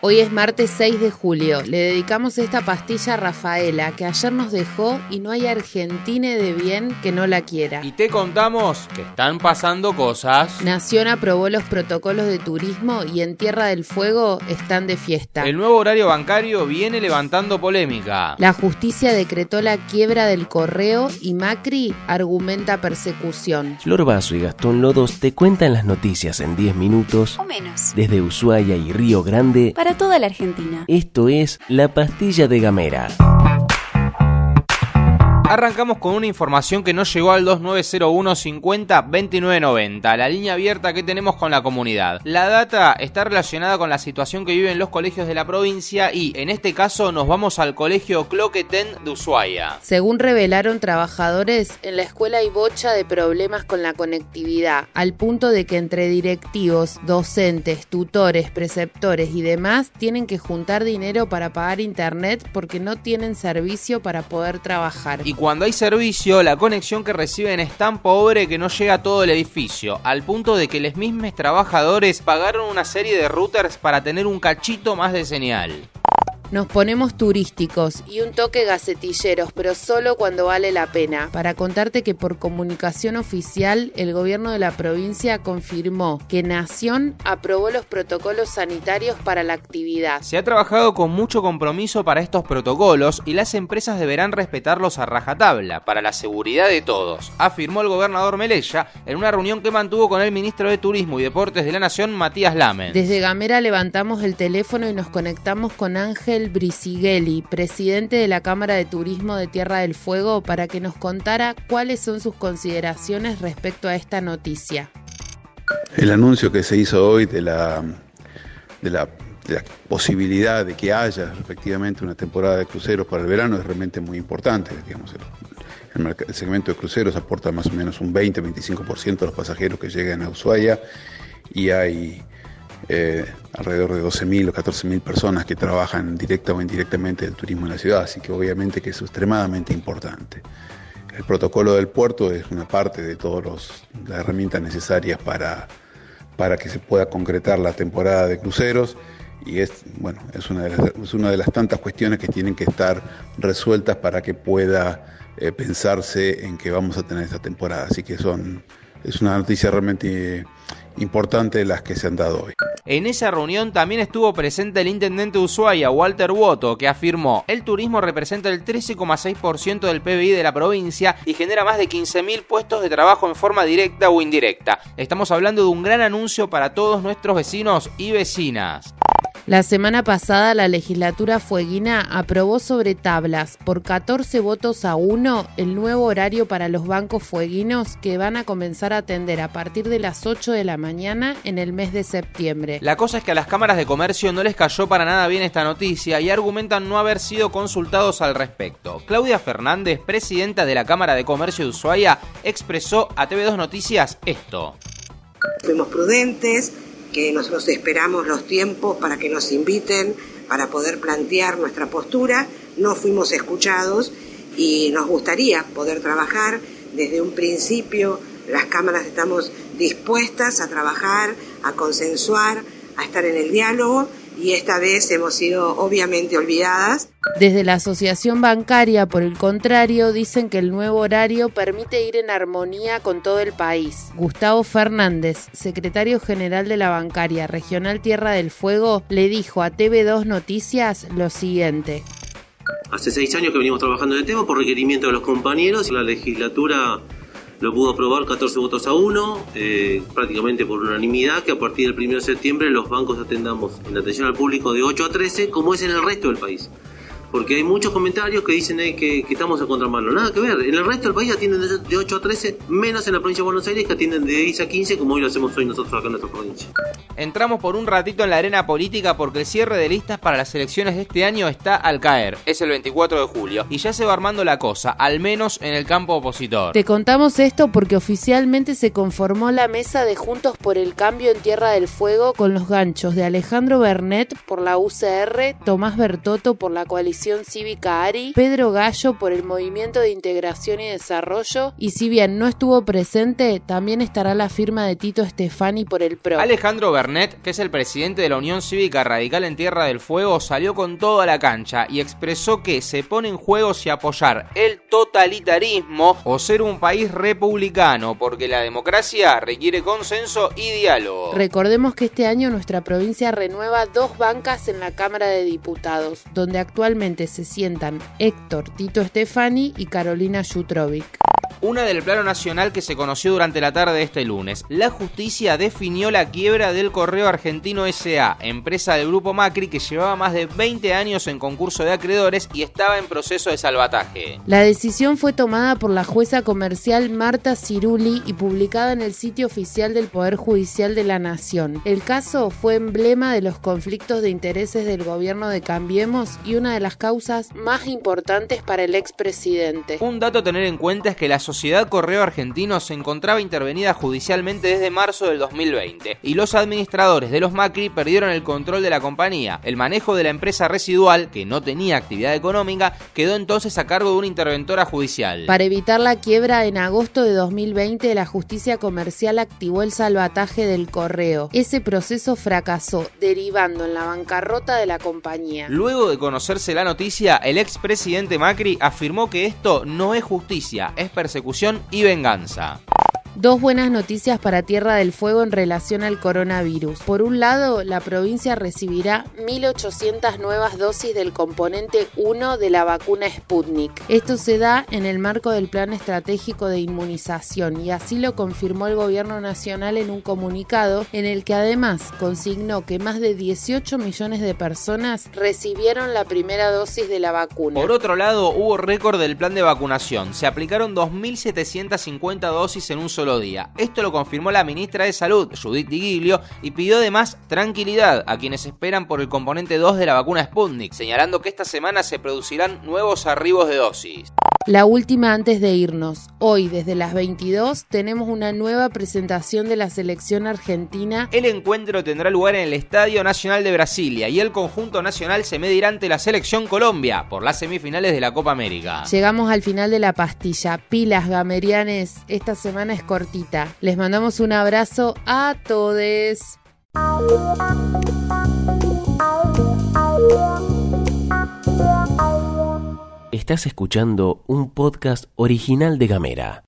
Hoy es martes 6 de julio. Le dedicamos esta pastilla a Rafaela, que ayer nos dejó y no hay argentine de bien que no la quiera. Y te contamos que están pasando cosas. Nación aprobó los protocolos de turismo y en Tierra del Fuego están de fiesta. El nuevo horario bancario viene levantando polémica. La justicia decretó la quiebra del correo y Macri argumenta persecución. Flor Vaso y Gastón Lodos te cuentan las noticias en 10 minutos o menos. desde Ushuaia y Río Grande Para toda la Argentina. Esto es La Pastilla de Gamera. Arrancamos con una información que nos llegó al 2901 50 2990, la línea abierta que tenemos con la comunidad. La data está relacionada con la situación que viven los colegios de la provincia y en este caso nos vamos al colegio Cloqueten de Ushuaia. Según revelaron trabajadores, en la escuela hay bocha de problemas con la conectividad, al punto de que entre directivos, docentes, tutores, preceptores y demás tienen que juntar dinero para pagar internet porque no tienen servicio para poder trabajar. Y cuando hay servicio, la conexión que reciben es tan pobre que no llega a todo el edificio, al punto de que los mismos trabajadores pagaron una serie de routers para tener un cachito más de señal. Nos ponemos turísticos y un toque gacetilleros, pero solo cuando vale la pena. Para contarte que por comunicación oficial, el gobierno de la provincia confirmó que Nación aprobó los protocolos sanitarios para la actividad. Se ha trabajado con mucho compromiso para estos protocolos y las empresas deberán respetarlos a rajatabla, para la seguridad de todos, afirmó el gobernador Melella en una reunión que mantuvo con el ministro de Turismo y Deportes de la Nación, Matías Lamen. Desde Gamera levantamos el teléfono y nos conectamos con Ángel Brisigeli, presidente de la Cámara de Turismo de Tierra del Fuego, para que nos contara cuáles son sus consideraciones respecto a esta noticia. El anuncio que se hizo hoy de la, posibilidad de que haya efectivamente una temporada de cruceros para el verano es realmente muy importante. Digamos, el, el, el segmento de cruceros aporta más o menos un 20-25% de los pasajeros que llegan a Ushuaia y hay eh, alrededor de 12.000 o 14.000 personas que trabajan directa o indirectamente el turismo en la ciudad, así que obviamente que es extremadamente importante. El protocolo del puerto es una parte de todas las herramientas necesarias para, para que se pueda concretar la temporada de cruceros y es, bueno, es, una de las, es una de las tantas cuestiones que tienen que estar resueltas para que pueda eh, pensarse en que vamos a tener esta temporada. Así que son, es una noticia realmente importante de las que se han dado hoy. En esa reunión también estuvo presente el intendente de Ushuaia, Walter Woto, que afirmó, el turismo representa el 13,6% del PBI de la provincia y genera más de 15.000 puestos de trabajo en forma directa o indirecta. Estamos hablando de un gran anuncio para todos nuestros vecinos y vecinas. La semana pasada la legislatura fueguina aprobó sobre tablas por 14 votos a 1 el nuevo horario para los bancos fueguinos que van a comenzar a atender a partir de las 8 de la mañana en el mes de septiembre. La cosa es que a las cámaras de comercio no les cayó para nada bien esta noticia y argumentan no haber sido consultados al respecto. Claudia Fernández, presidenta de la Cámara de Comercio de Ushuaia, expresó a TV2 Noticias esto. Fuimos prudentes, que nosotros esperamos los tiempos para que nos inviten, para poder plantear nuestra postura. No fuimos escuchados y nos gustaría poder trabajar desde un principio. Las cámaras estamos dispuestas a trabajar, a consensuar, a estar en el diálogo y esta vez hemos sido obviamente olvidadas. Desde la Asociación Bancaria, por el contrario, dicen que el nuevo horario permite ir en armonía con todo el país. Gustavo Fernández, secretario general de la Bancaria Regional Tierra del Fuego, le dijo a TV2 Noticias lo siguiente. Hace seis años que venimos trabajando en el tema por requerimiento de los compañeros. La legislatura lo pudo aprobar 14 votos a 1, eh, prácticamente por unanimidad, que a partir del 1 de septiembre los bancos atendamos en atención al público de 8 a 13, como es en el resto del país. Porque hay muchos comentarios que dicen eh, que, que, estamos a contramano. Nada que ver. En el resto del país atienden de 8 a 13, menos en la provincia de Buenos Aires que atienden de 10 a 15, como hoy lo hacemos hoy nosotros acá en nuestra provincia. Entramos por un ratito en la arena política porque el cierre de listas para las elecciones de este año está al caer. Es el 24 de julio y ya se va armando la cosa, al menos en el campo opositor. Te contamos esto porque oficialmente se conformó la mesa de Juntos por el Cambio en Tierra del Fuego con los ganchos de Alejandro Bernet por la UCR, Tomás Bertotto por la coalición Coalición Cívica ARI, Pedro Gallo por el Movimiento de Integración y Desarrollo y si bien no estuvo presente, también estará la firma de Tito Stefani por el PRO. Alejandro Bernet, que es el presidente de la Unión Cívica Radical en Tierra del Fuego, salió con toda la cancha y expresó que se pone en juego si apoyar el totalitarismo o ser un país republicano, porque la democracia requiere consenso y diálogo. Recordemos que este año nuestra provincia renueva dos bancas en la Cámara de Diputados, donde actualmente se sientan Héctor Tito Stefani y Carolina Jutrovic. Una del plano nacional que se conoció durante la tarde de este lunes. La justicia definió la quiebra del Correo Argentino SA, empresa del grupo Macri que llevaba más de 20 años en concurso de acreedores y estaba en proceso de salvataje. La decisión fue tomada por la jueza comercial Marta Ciruli y publicada en el sitio oficial del Poder Judicial de la Nación. El caso fue emblema de los conflictos de intereses del gobierno de Cambiemos y una de las causas más importantes para el expresidente. Un dato a tener en cuenta es que la Sociedad Correo Argentino se encontraba intervenida judicialmente desde marzo del 2020 y los administradores de los Macri perdieron el control de la compañía. El manejo de la empresa residual, que no tenía actividad económica, quedó entonces a cargo de una interventora judicial. Para evitar la quiebra, en agosto de 2020 la justicia comercial activó el salvataje del correo. Ese proceso fracasó, derivando en la bancarrota de la compañía. Luego de conocerse la noticia, el expresidente Macri afirmó que esto no es justicia, es persecución y venganza. Dos buenas noticias para Tierra del Fuego en relación al coronavirus. Por un lado, la provincia recibirá 1.800 nuevas dosis del componente 1 de la vacuna Sputnik. Esto se da en el marco del Plan Estratégico de Inmunización y así lo confirmó el Gobierno Nacional en un comunicado en el que además consignó que más de 18 millones de personas recibieron la primera dosis de la vacuna. Por otro lado, hubo récord del plan de vacunación. Se aplicaron 2.750 dosis en un solo día. Esto lo confirmó la ministra de Salud, Judith Di y pidió además tranquilidad a quienes esperan por el componente 2 de la vacuna Sputnik, señalando que esta semana se producirán nuevos arribos de dosis. La última antes de irnos. Hoy, desde las 22, tenemos una nueva presentación de la selección argentina. El encuentro tendrá lugar en el Estadio Nacional de Brasilia y el conjunto nacional se medirá ante la selección Colombia por las semifinales de la Copa América. Llegamos al final de la pastilla. Pilas gamerianes, esta semana es Les mandamos un abrazo a todos. Estás escuchando un podcast original de Gamera.